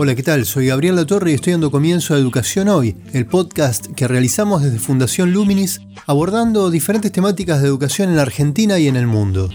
Hola, ¿qué tal? Soy Gabriel Latorre y estoy dando comienzo a Educación Hoy, el podcast que realizamos desde Fundación Luminis abordando diferentes temáticas de educación en Argentina y en el mundo.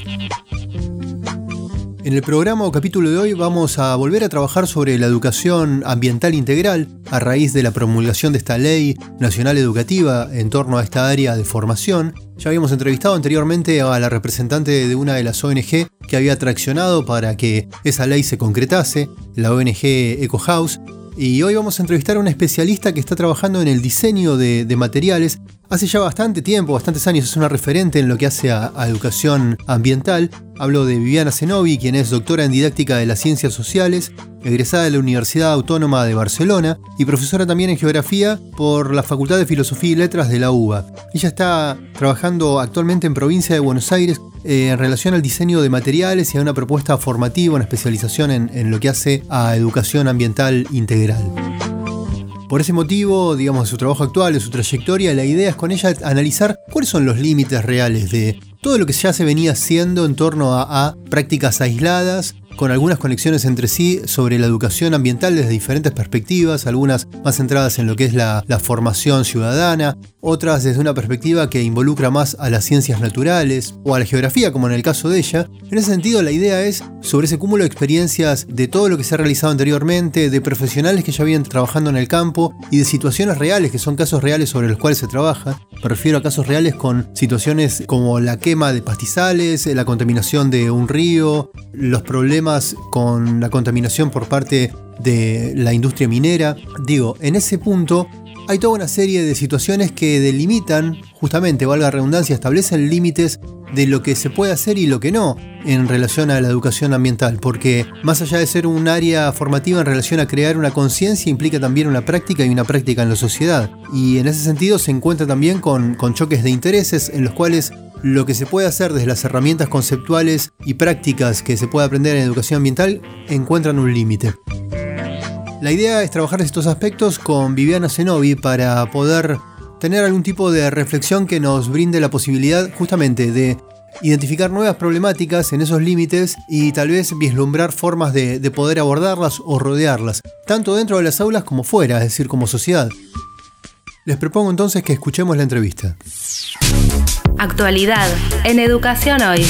En el programa o capítulo de hoy vamos a volver a trabajar sobre la educación ambiental integral a raíz de la promulgación de esta ley nacional educativa en torno a esta área de formación. Ya habíamos entrevistado anteriormente a la representante de una de las ONG que había traccionado para que esa ley se concretase, la ONG Eco House, y hoy vamos a entrevistar a una especialista que está trabajando en el diseño de, materiales. Hace ya bastante tiempo, bastantes años, es una referente en lo que hace a, educación ambiental. Hablo de Viviana Zenobi, quien es doctora en didáctica de las ciencias sociales, egresada de la Universidad Autónoma de Barcelona y profesora también en geografía por la Facultad de Filosofía y Letras de la UBA. Ella está trabajando actualmente en provincia de Buenos Aires eh, en relación al diseño de materiales y a una propuesta formativa, una especialización en, lo que hace a educación ambiental integral. Por ese motivo, digamos, de su trabajo actual, de su trayectoria, la idea es con ella analizar cuáles son los límites reales de todo lo que ya se venía haciendo en torno a prácticas aisladas con algunas conexiones entre sí sobre la educación ambiental desde diferentes perspectivas, algunas más centradas en lo que es la, formación ciudadana, otras desde una perspectiva que involucra más a las ciencias naturales o a la geografía, como en el caso de ella. En ese sentido, la idea es, sobre ese cúmulo de experiencias de todo lo que se ha realizado anteriormente, de profesionales que ya vienen trabajando en el campo y de situaciones reales, que son casos reales sobre los cuales se trabaja. Me refiero a casos reales con situaciones como la quema de pastizales, la contaminación de un río, los problemas con la contaminación por parte de la industria minera. Digo, en ese punto hay toda una serie de situaciones que delimitan, justamente, valga la redundancia, establecen límites de lo que se puede hacer y lo que no en relación a la educación ambiental, porque más allá de ser un área formativa en relación a crear una conciencia, implica también una práctica y una práctica en la sociedad. Y en ese sentido se encuentra también con, choques de intereses en los cuales lo que se puede hacer desde las herramientas conceptuales y prácticas que se puede aprender en educación ambiental encuentran un límite. La idea es trabajar estos aspectos con Viviana Zenobi para poder tener algún tipo de reflexión que nos brinde la posibilidad justamente de identificar nuevas problemáticas en esos límites y tal vez vislumbrar formas de, de, poder abordarlas o rodearlas, tanto dentro de las aulas como fuera, es decir, como sociedad. Les propongo entonces que escuchemos la entrevista. Actualidad en Educación Hoy.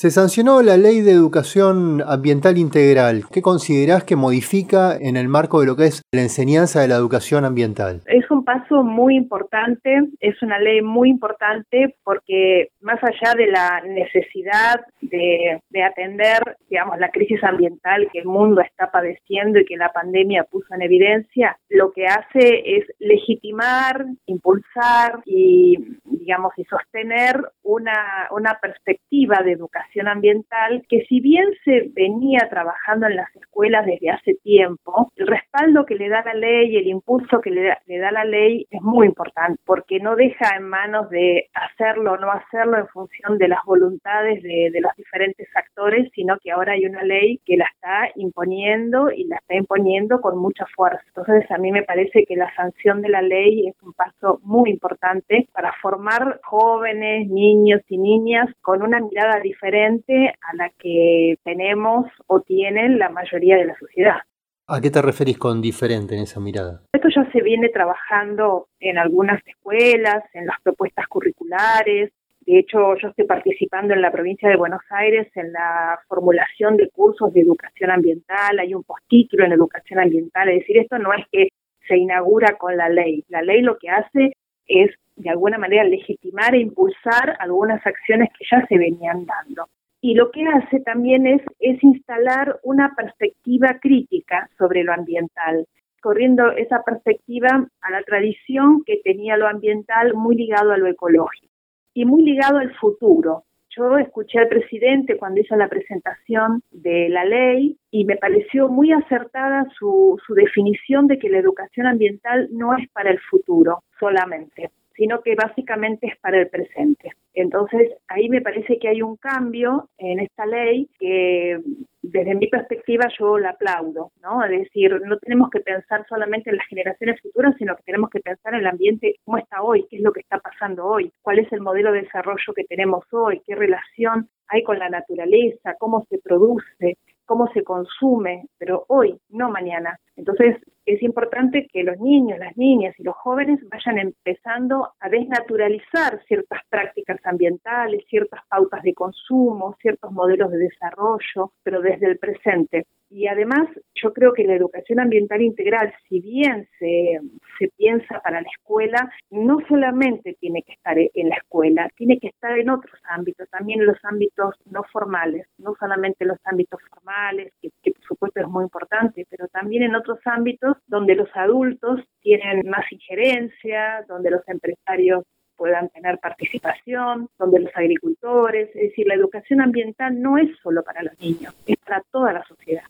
Se sancionó la Ley de Educación Ambiental Integral. ¿Qué considerás que modifica en el marco de lo que es la enseñanza de la educación ambiental? Es un paso muy importante, es una ley muy importante porque más allá de la necesidad de, de atender, digamos, la crisis ambiental que el mundo está padeciendo y que la pandemia puso en evidencia, lo que hace es legitimar, impulsar y, digamos, y sostener una, una perspectiva de educación ambiental que si bien se venía trabajando en las escuelas desde hace tiempo, el respaldo que le da la ley el impulso que le da, la ley es muy importante porque no deja en manos de hacerlo o no hacerlo en función de las voluntades de, de los diferentes actores, sino que ahora hay una ley que la está imponiendo y la está imponiendo con mucha fuerza. Entonces a mí me parece que la sanción de la ley es un paso muy importante para formar jóvenes, niños y niñas con una mirada diferente a la que tenemos o tienen la mayoría de la sociedad. ¿A qué te referís con diferente en esa mirada? Esto ya se viene trabajando en algunas escuelas, en las propuestas curriculares. De hecho, yo estoy participando en la provincia de Buenos Aires en la formulación de cursos de educación ambiental. Hay un postítulo en educación ambiental. Es decir, esto no es que se inaugura con la ley. La ley lo que hace es de alguna manera legitimar e impulsar algunas acciones que ya se venían dando. Y lo que hace también es, es instalar una perspectiva crítica sobre lo ambiental, corriendo esa perspectiva a la tradición que tenía lo ambiental muy ligado a lo ecológico y muy ligado al futuro. Yo escuché al presidente cuando hizo la presentación de la ley y me pareció muy acertada su, su definición de que la educación ambiental no es para el futuro solamente, sino que básicamente es para el presente. Entonces, ahí me parece que hay un cambio en esta ley que desde mi perspectiva yo la aplaudo, ¿no? Es decir, no tenemos que pensar solamente en las generaciones futuras, sino que tenemos que pensar en el ambiente, cómo está hoy, qué es lo que está pasando hoy, cuál es el modelo de desarrollo que tenemos hoy, qué relación hay con la naturaleza, cómo se produce, cómo se consume, pero hoy, no mañana. Entonces, es importante que los niños, las niñas y los jóvenes vayan empezando a desnaturalizar ciertas prácticas ambientales, ciertas pautas de consumo, ciertos modelos de desarrollo, pero desde el presente. Y además, yo creo que la educación ambiental integral, si bien se, se piensa para la escuela, no solamente tiene que estar en la escuela, tiene que estar en otros ámbitos, también en los ámbitos no formales, no solamente en los ámbitos formales, que, que por supuesto es muy importante, pero también en otros ámbitos donde los adultos tienen más injerencia, donde los empresarios puedan tener participación, donde los agricultores, es decir, la educación ambiental no es solo para los niños, es para toda la sociedad.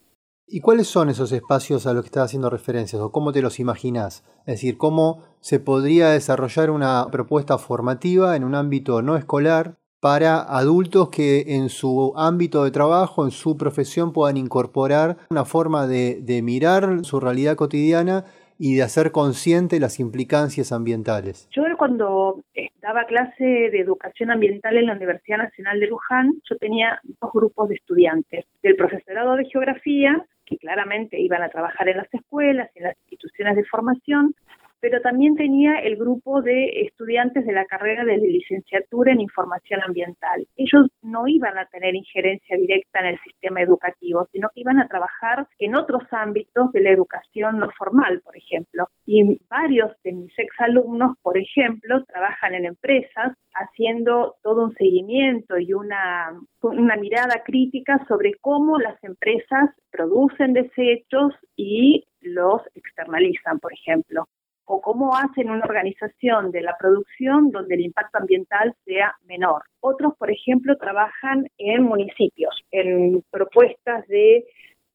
¿Y cuáles son esos espacios a los que estás haciendo referencias o cómo te los imaginas? Es decir, ¿cómo se podría desarrollar una propuesta formativa en un ámbito no escolar para adultos que en su ámbito de trabajo, en su profesión, puedan incorporar una forma de, mirar su realidad cotidiana y de hacer consciente las implicancias ambientales. Yo cuando daba clase de educación ambiental en la Universidad Nacional de Luján, yo tenía dos grupos de estudiantes, del profesorado de geografía, que claramente iban a trabajar en las escuelas, en las instituciones de formación, pero también tenía el grupo de estudiantes de la carrera de licenciatura en información ambiental. Ellos no iban a tener injerencia directa en el sistema educativo, sino que iban a trabajar en otros ámbitos de la educación no formal, por ejemplo. Y varios de mis exalumnos, por ejemplo, trabajan en empresas haciendo todo un seguimiento y una, una mirada crítica sobre cómo las empresas producen desechos y los externalizan, por ejemplo o cómo hacen una organización de la producción donde el impacto ambiental sea menor. Otros, por ejemplo, trabajan en municipios, en propuestas de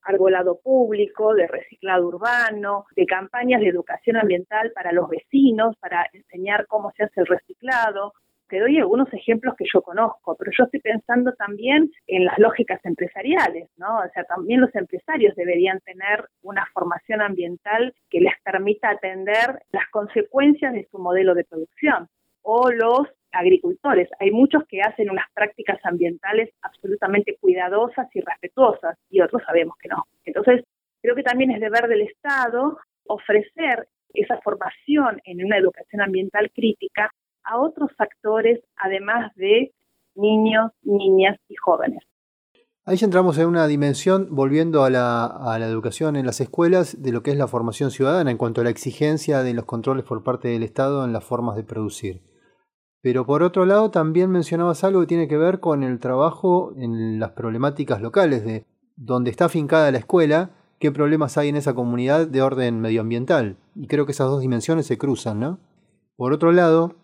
arbolado público, de reciclado urbano, de campañas de educación ambiental para los vecinos, para enseñar cómo se hace el reciclado, te doy algunos ejemplos que yo conozco, pero yo estoy pensando también en las lógicas empresariales, ¿no? O sea, también los empresarios deberían tener una formación ambiental que les permita atender las consecuencias de su modelo de producción. O los agricultores. Hay muchos que hacen unas prácticas ambientales absolutamente cuidadosas y respetuosas y otros sabemos que no. Entonces, creo que también es deber del Estado ofrecer esa formación en una educación ambiental crítica a otros factores además de niños, niñas y jóvenes. Ahí ya entramos en una dimensión, volviendo a la, a la, educación en las escuelas, de lo que es la formación ciudadana en cuanto a la exigencia de los controles por parte del Estado en las formas de producir. Pero por otro lado, también mencionabas algo que tiene que ver con el trabajo en las problemáticas locales, de donde está afincada la escuela, qué problemas hay en esa comunidad de orden medioambiental. Y creo que esas dos dimensiones se cruzan, ¿no? Por otro lado,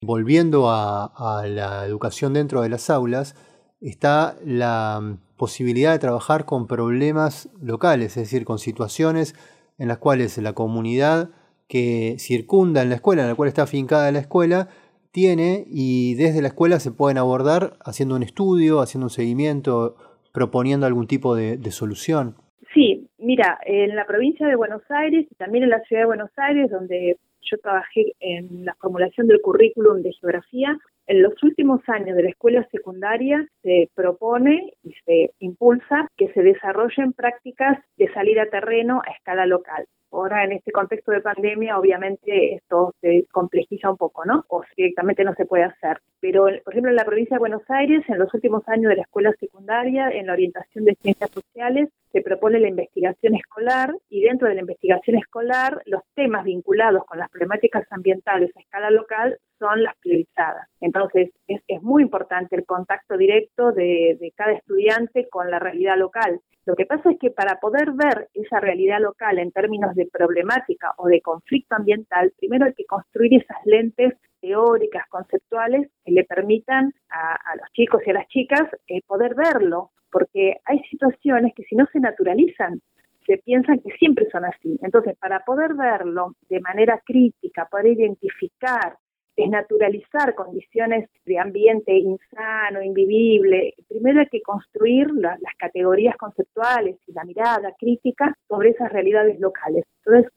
volviendo a, la educación dentro de las aulas, está la mm, posibilidad de trabajar con problemas locales, es decir, con situaciones en las cuales la comunidad que circunda en la escuela, en la cual está afincada la escuela, tiene y desde la escuela se pueden abordar haciendo un estudio, haciendo un seguimiento, proponiendo algún tipo de, de solución. Sí, mira, en la provincia de Buenos Aires y también en la ciudad de Buenos Aires, donde yo trabajé en la formulación del currículum de geografía. En los últimos años de la escuela secundaria se propone y se impulsa que se desarrollen prácticas de salir a terreno a escala local. Ahora, en este contexto de pandemia, obviamente esto se complejiza un poco, ¿no? O directamente no se puede hacer. Pero, por ejemplo, en la provincia de Buenos Aires, en los últimos años de la escuela secundaria, en la orientación de ciencias sociales, se propone la investigación escolar y dentro de la investigación escolar, los temas vinculados con las problemáticas ambientales a escala local son las priorizadas. Entonces, es, muy importante el contacto directo de, de cada estudiante con la realidad local. Lo que pasa es que para poder ver esa realidad local en términos de problemática o de conflicto ambiental, primero hay que construir esas lentes teóricas, conceptuales, que le permitan a, los chicos y a las chicas eh, poder verlo, porque hay situaciones que si no se naturalizan, se piensan que siempre son así. Entonces, para poder verlo de manera crítica, poder identificar desnaturalizar condiciones de ambiente insano, invivible. Primero hay que construir las categorías conceptuales y la mirada crítica sobre esas realidades locales. Entonces,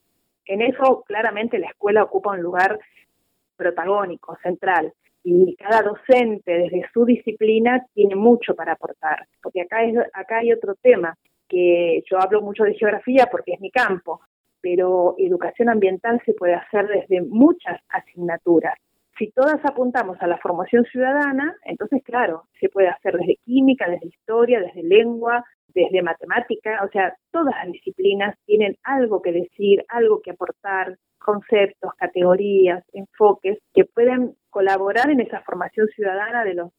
en eso claramente la escuela ocupa un lugar protagónico, central y cada docente desde su disciplina tiene mucho para aportar, porque acá, es, acá hay otro tema, que yo hablo mucho de geografía porque es mi campo, pero educación ambiental se puede hacer desde muchas asignaturas. Si todas apuntamos a la formación ciudadana, entonces claro, se puede hacer desde química, desde historia, desde lengua, desde matemática, o sea, todas las disciplinas tienen algo que decir, algo que aportar, conceptos, categorías, enfoques que pueden colaborar en esa formación ciudadana de los,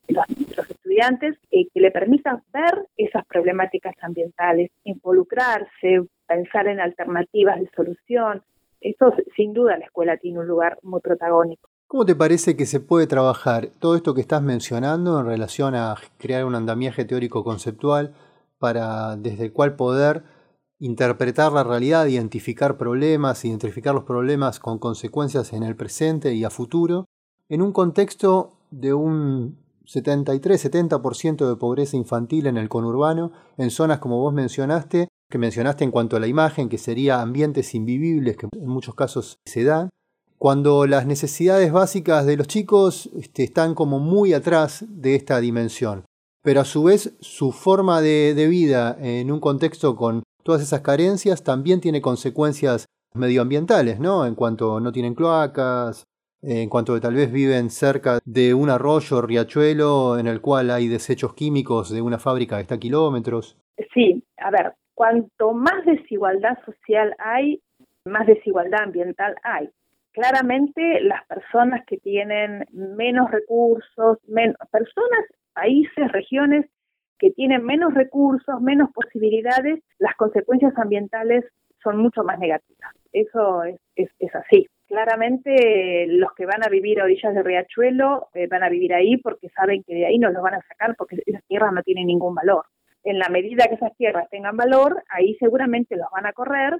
estudiantes y que le permitan ver esas problemáticas ambientales, involucrarse, pensar en alternativas de solución. Eso sin duda la escuela tiene un lugar muy protagónico. ¿Cómo te parece que se puede trabajar todo esto que estás mencionando en relación a crear un andamiaje teórico conceptual para desde el cual poder interpretar la realidad, identificar problemas, identificar los problemas con consecuencias en el presente y a futuro, en un contexto de un 73-70% de pobreza infantil en el conurbano, en zonas como vos mencionaste, que mencionaste en cuanto a la imagen, que sería ambientes invivibles, que en muchos casos se dan, cuando las necesidades básicas de los chicos este, están como muy atrás de esta dimensión. Pero a su vez su forma de vida en un contexto con todas esas carencias también tiene consecuencias medioambientales, ¿no? En cuanto no tienen cloacas, en cuanto tal vez viven cerca de un arroyo, riachuelo, en el cual hay desechos químicos de una fábrica que está a kilómetros. Sí, a ver, cuanto más desigualdad social hay, más desigualdad ambiental hay. Claramente las personas que tienen menos recursos, menos, personas, países, regiones que tienen menos recursos, menos posibilidades, las consecuencias ambientales son mucho más negativas. Eso es, es, así. Claramente los que van a vivir a orillas del riachuelo eh, van a vivir ahí porque saben que de ahí no los van a sacar porque esas tierras no tienen ningún valor. En la medida que esas tierras tengan valor, ahí seguramente los van a correr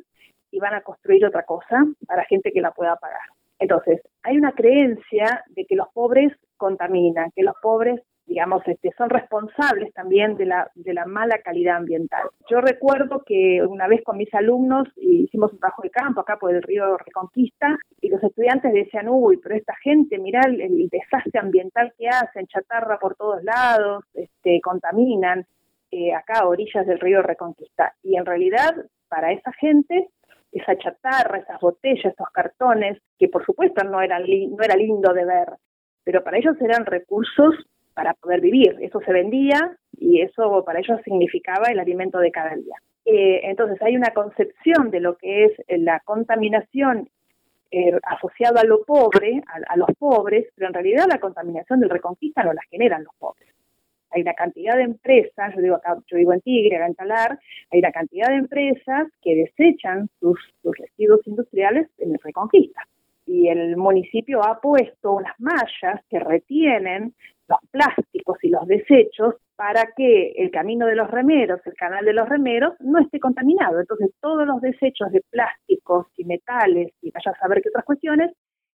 y van a construir otra cosa para gente que la pueda pagar. Entonces, hay una creencia de que los pobres contaminan, que los pobres digamos, este, son responsables también de la, de la mala calidad ambiental. Yo recuerdo que una vez con mis alumnos hicimos un trabajo de campo acá por el río Reconquista y los estudiantes decían, uy, pero esta gente, mirá el, desastre ambiental que hacen, chatarra por todos lados, este, contaminan eh, acá a orillas del río Reconquista. Y en realidad, para esa gente, esa chatarra, esas botellas, esos cartones, que por supuesto no, eran no era lindo de ver, pero para ellos eran recursos para poder vivir. Eso se vendía y eso para ellos significaba el alimento de cada día. Eh, entonces hay una concepción de lo que es la contaminación eh, asociada a lo pobre, a, los pobres, pero en realidad la contaminación del reconquista no la generan los pobres. Hay una cantidad de empresas, yo digo acá, yo vivo en Tigre, acá en Talar, hay una cantidad de empresas que desechan sus, sus residuos industriales en el reconquista y el municipio ha puesto unas mallas que retienen los plásticos y los desechos para que el camino de los remeros, el canal de los remeros, no esté contaminado. Entonces todos los desechos de plásticos y metales y vaya a saber qué otras cuestiones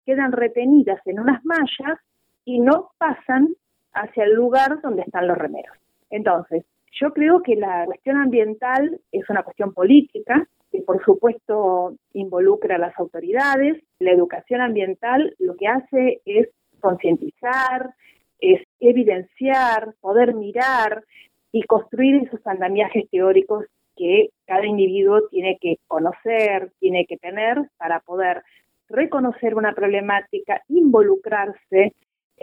quedan retenidas en unas mallas y no pasan hacia el lugar donde están los remeros. Entonces, yo creo que la cuestión ambiental es una cuestión política, que por supuesto involucra a las autoridades. La educación ambiental lo que hace es concientizar, es evidenciar, poder mirar y construir esos andamiajes teóricos que cada individuo tiene que conocer, tiene que tener para poder reconocer una problemática, involucrarse,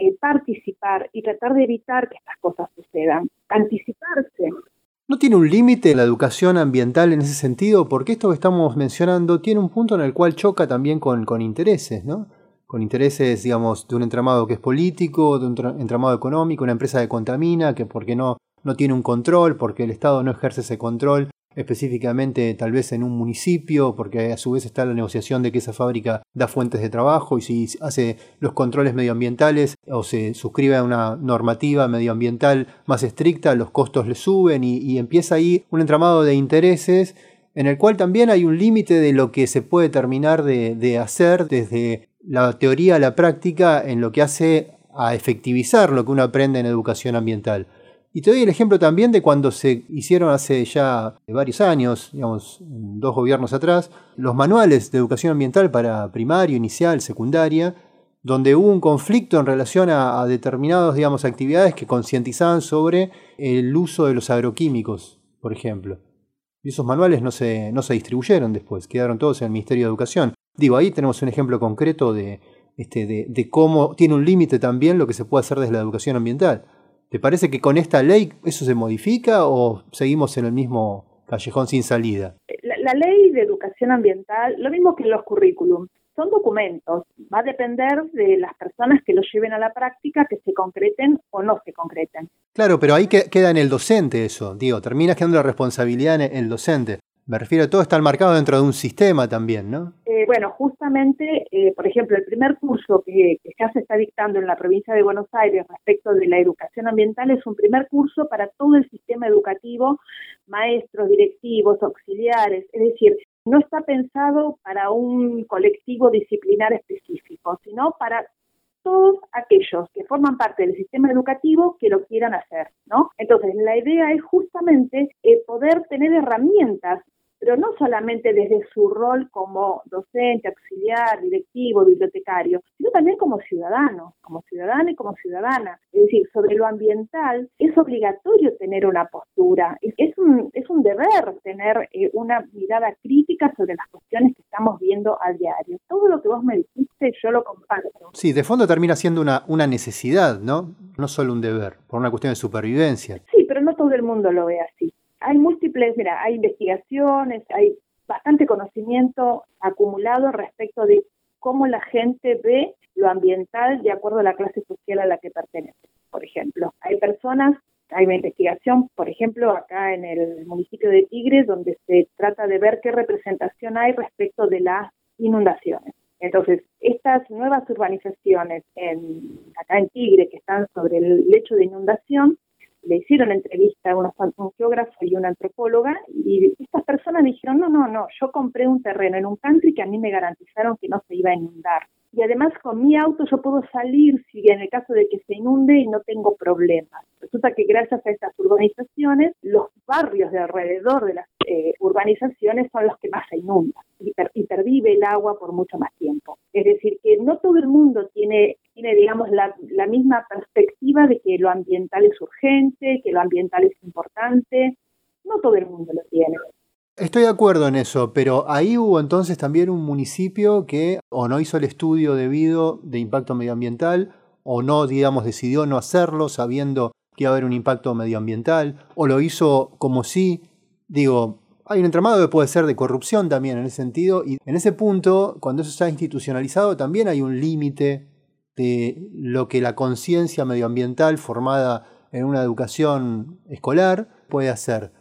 eh, participar y tratar de evitar que estas cosas sucedan, anticiparse. ¿No tiene un límite la educación ambiental en ese sentido? Porque esto que estamos mencionando tiene un punto en el cual choca también con, con intereses, ¿no? con intereses, digamos, de un entramado que es político, de un entramado económico, una empresa que contamina, que porque no, no tiene un control, porque el Estado no ejerce ese control específicamente tal vez en un municipio, porque a su vez está la negociación de que esa fábrica da fuentes de trabajo y si hace los controles medioambientales o se suscribe a una normativa medioambiental más estricta, los costos le suben y empieza ahí un entramado de intereses en el cual también hay un límite de lo que se puede terminar de, hacer desde la teoría a la práctica en lo que hace a efectivizar lo que uno aprende en educación ambiental. Y te doy el ejemplo también de cuando se hicieron hace ya varios años, digamos, dos gobiernos atrás, los manuales de educación ambiental para primario, inicial, secundaria, donde hubo un conflicto en relación a, determinadas, digamos, actividades que concientizaban sobre el uso de los agroquímicos, por ejemplo. Y esos manuales no se, no se distribuyeron después, quedaron todos en el Ministerio de Educación. Digo, ahí tenemos un ejemplo concreto de, este, de cómo tiene un límite también lo que se puede hacer desde la educación ambiental. ¿Te parece que con esta ley eso se modifica o seguimos en el mismo callejón sin salida? La, ley de educación ambiental, lo mismo que los currículums, son documentos. Va a depender de las personas que los lleven a la práctica, que se concreten o no se concreten. Claro, pero ahí queda en el docente eso, digo, termina quedando la responsabilidad en el docente. Me refiero a todo está marcado dentro de un sistema también, ¿no? Eh, bueno, justamente, eh, por ejemplo, el primer curso que, ya se está dictando en la provincia de Buenos Aires respecto de la educación ambiental es un primer curso para todo el sistema educativo, maestros, directivos, auxiliares, es decir, no está pensado para un colectivo disciplinar específico, sino para todos aquellos que forman parte del sistema educativo que lo quieran hacer, ¿no? Entonces, la idea es justamente eh, poder tener herramientas pero no solamente desde su rol como docente, auxiliar, directivo, bibliotecario, sino también como ciudadano, como ciudadano y como ciudadana. Es decir, sobre lo ambiental es obligatorio tener una postura, es un, es un deber tener eh, una mirada crítica sobre las cuestiones que estamos viendo a diario. Todo lo que vos me dijiste yo lo comparto. Sí, de fondo termina siendo una, una necesidad, ¿no? No solo un deber, por una cuestión de supervivencia. Sí, pero no todo el mundo lo ve así hay múltiples, mira, hay investigaciones, hay bastante conocimiento acumulado respecto de cómo la gente ve lo ambiental de acuerdo a la clase social a la que pertenece. Por ejemplo, hay personas, hay una investigación, por ejemplo, acá en el municipio de Tigre, donde se trata de ver qué representación hay respecto de las inundaciones. Entonces, estas nuevas urbanizaciones en, acá en Tigre, que están sobre el lecho de inundación, le hicieron entrevista a un geógrafo y una antropóloga y estas personas dijeron, no, no, no, yo compré un terreno en un country que a mí me garantizaron que no se iba a inundar. Y además con mi auto yo puedo salir si en el caso de que se inunde y no tengo problemas. Resulta que gracias a estas urbanizaciones, los barrios de alrededor de las eh, urbanizaciones son los que más se inundan y, pervive el agua por mucho más tiempo. Es decir, que no todo el mundo tiene, tiene digamos, la, la misma perspectiva de que lo ambiental es urgente, que lo ambiental es importante. No todo el mundo lo tiene. Estoy de acuerdo en eso, pero ahí hubo entonces también un municipio que o no hizo el estudio debido de impacto medioambiental o no, digamos, decidió no hacerlo sabiendo que iba a haber un impacto medioambiental o lo hizo como si, digo, hay un entramado que puede ser de corrupción también en ese sentido y en ese punto, cuando eso está institucionalizado, también hay un límite de lo que la conciencia medioambiental formada en una educación escolar puede hacer.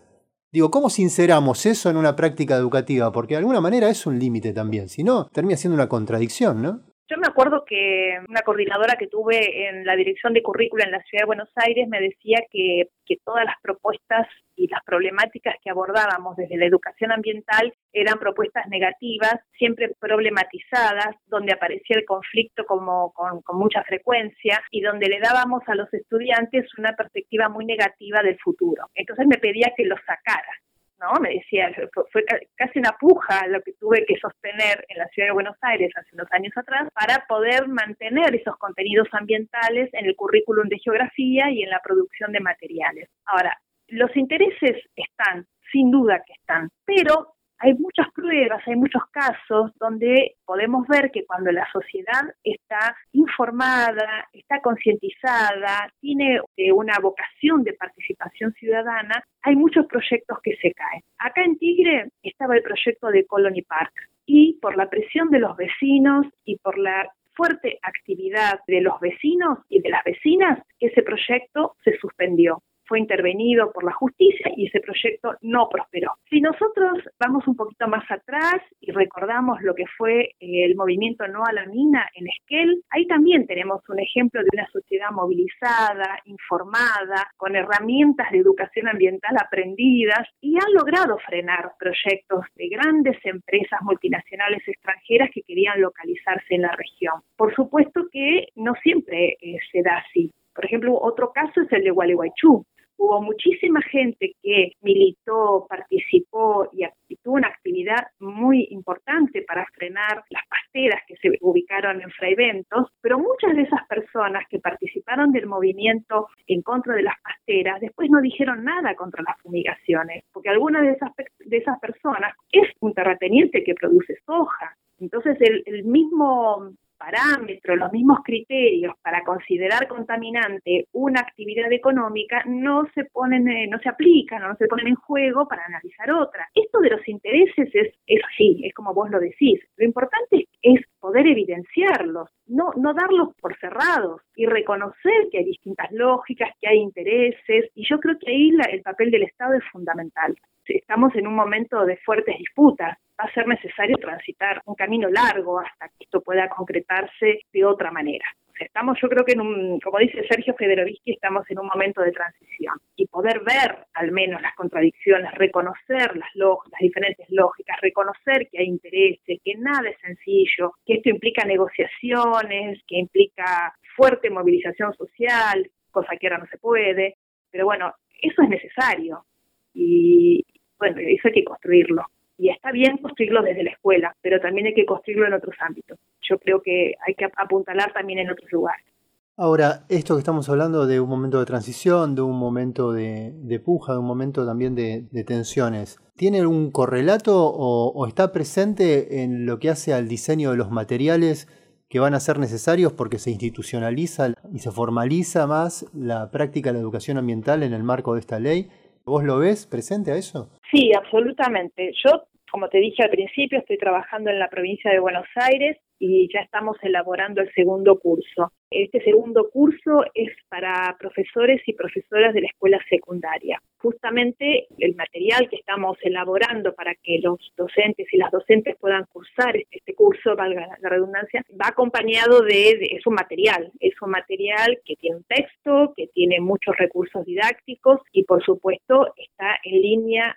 Digo, ¿cómo sinceramos eso en una práctica educativa? Porque de alguna manera es un límite también, si no, termina siendo una contradicción, ¿no? Yo me acuerdo que una coordinadora que tuve en la dirección de currícula en la ciudad de Buenos Aires me decía que, que todas las propuestas y las problemáticas que abordábamos desde la educación ambiental eran propuestas negativas, siempre problematizadas, donde aparecía el conflicto como con, con mucha frecuencia y donde le dábamos a los estudiantes una perspectiva muy negativa del futuro. Entonces me pedía que lo sacara ¿no? Me decía, fue, casi una puja lo que tuve que sostener en la ciudad de Buenos Aires hace unos años atrás para poder mantener esos contenidos ambientales en el currículum de geografía y en la producción de materiales. Ahora, los intereses están, sin duda que están, pero hay muchas pruebas, hay muchos casos donde podemos ver que cuando la sociedad está informada, está concientizada, tiene eh, una vocación de participación ciudadana, hay muchos proyectos que se caen. Acá en Tigre estaba el proyecto de Colony Park y por la presión de los vecinos y por la fuerte actividad de los vecinos y de las vecinas, ese proyecto se suspendió fue intervenido por la justicia y ese proyecto no prosperó. Si nosotros vamos un poquito más atrás y recordamos lo que fue eh, el movimiento No a la Mina en Esquel, ahí también tenemos un ejemplo de una sociedad movilizada, informada, con herramientas de educación ambiental aprendidas y han logrado frenar proyectos de grandes empresas multinacionales extranjeras que querían localizarse en la región. Por supuesto que no siempre eh, se da así. Por ejemplo, otro caso es el de Gualeguaychú. Hubo muchísima gente que militó, participó y tuvo una actividad muy importante para frenar las pasteras que se ubicaron en Fraiventos, pero muchas de esas personas que participaron del movimiento en contra de las pasteras después no dijeron nada contra las fumigaciones, porque alguna de esas, de esas personas es un terrateniente que produce soja. Entonces el, el mismo parámetros, los mismos criterios para considerar contaminante una actividad económica no se ponen, eh, no se aplican no se ponen en juego para analizar otra. Esto de los intereses es, es así, es como vos lo decís. Lo importante es poder evidenciarlos, no, no darlos por cerrados y reconocer que hay distintas lógicas, que hay intereses, y yo creo que ahí el papel del Estado es fundamental. Estamos en un momento de fuertes disputas, va a ser necesario transitar un camino largo hasta que esto pueda concretarse de otra manera. estamos, yo creo que en un, como dice Sergio Federovsky, estamos en un momento de transición. Y poder ver al menos las contradicciones, reconocer las, las diferentes lógicas, reconocer que hay intereses, que nada es sencillo, que esto implica negociaciones, que implica fuerte movilización social, cosa que ahora no se puede, pero bueno, eso es necesario. Y bueno, eso hay que construirlo y está bien construirlo desde la escuela, pero también hay que construirlo en otros ámbitos. Yo creo que hay que apuntalar también en otros lugares. Ahora, esto que estamos hablando de un momento de transición, de un momento de, puja, de un momento también de, tensiones, ¿tiene algún correlato o, está presente en lo que hace al diseño de los materiales que van a ser necesarios porque se institucionaliza y se formaliza más la práctica de la educación ambiental en el marco de esta ley? ¿Vos lo ves presente a eso? Sí, absolutamente. Yo como te dije al principio, estoy trabajando en la provincia de Buenos Aires y ya estamos elaborando el segundo curso. Este segundo curso es para profesores y profesoras de la escuela secundaria. Justamente el material que estamos elaborando para que los docentes y las docentes puedan cursar este, este curso, valga la redundancia, va acompañado de, de, es un material, es un material que tiene un texto, que tiene muchos recursos didácticos y por supuesto está en línea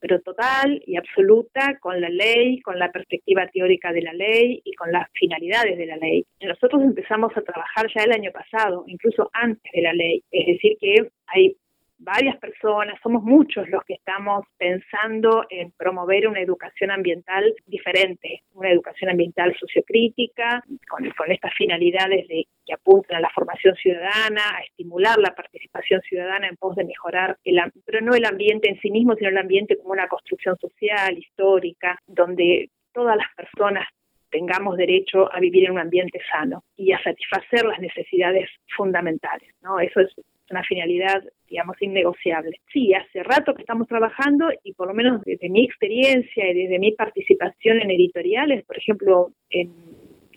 pero total y absoluta con la ley, con la perspectiva teórica de la ley y con las finalidades de la ley. Nosotros empezamos a trabajar ya el año pasado, incluso antes de la ley, es decir, que hay varias personas, somos muchos los que estamos pensando en promover una educación ambiental diferente, una educación ambiental sociocrítica, con, con estas finalidades de, que apuntan a la formación ciudadana, a estimular la participación ciudadana en pos de mejorar, el, pero no el ambiente en sí mismo, sino el ambiente como una construcción social, histórica, donde todas las personas tengamos derecho a vivir en un ambiente sano y a satisfacer las necesidades fundamentales. ¿no? Eso es una finalidad, digamos, innegociable. Sí, hace rato que estamos trabajando y por lo menos desde mi experiencia y desde mi participación en editoriales, por ejemplo, en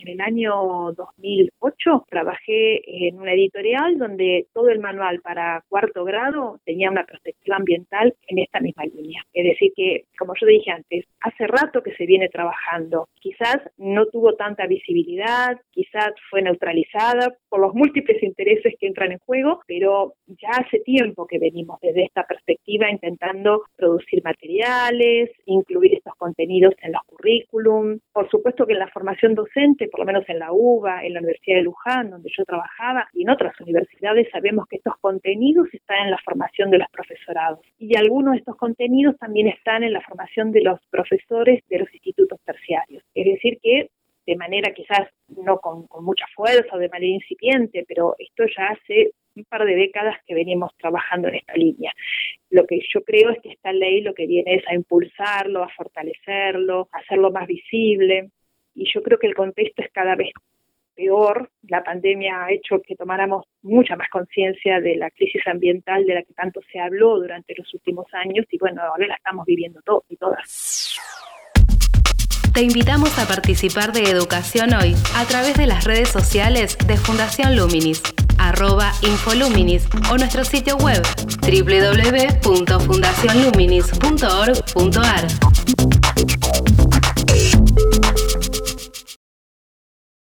en el año 2008 trabajé en una editorial donde todo el manual para cuarto grado tenía una perspectiva ambiental en esta misma línea. Es decir, que, como yo dije antes, hace rato que se viene trabajando. Quizás no tuvo tanta visibilidad, quizás fue neutralizada por los múltiples intereses que entran en juego, pero ya hace tiempo que venimos desde esta perspectiva intentando producir materiales, incluir estos contenidos en los currículum. Por supuesto que en la formación docente por lo menos en la UBA, en la Universidad de Luján, donde yo trabajaba, y en otras universidades sabemos que estos contenidos están en la formación de los profesorados. Y algunos de estos contenidos también están en la formación de los profesores de los institutos terciarios. Es decir, que de manera quizás no con, mucha fuerza o de manera incipiente, pero esto ya hace un par de décadas que venimos trabajando en esta línea. Lo que yo creo es que esta ley lo que viene es a impulsarlo, a fortalecerlo, a hacerlo más visible y yo creo que el contexto es cada vez peor. La pandemia ha hecho que tomáramos mucha más conciencia de la crisis ambiental de la que tanto se habló durante los últimos años y bueno, ahora la estamos viviendo todos y todas. Te invitamos a participar de Educación Hoy a través de las redes sociales de Fundación Luminis, arroba Infoluminis o nuestro sitio web www.fundacionluminis.org.ar.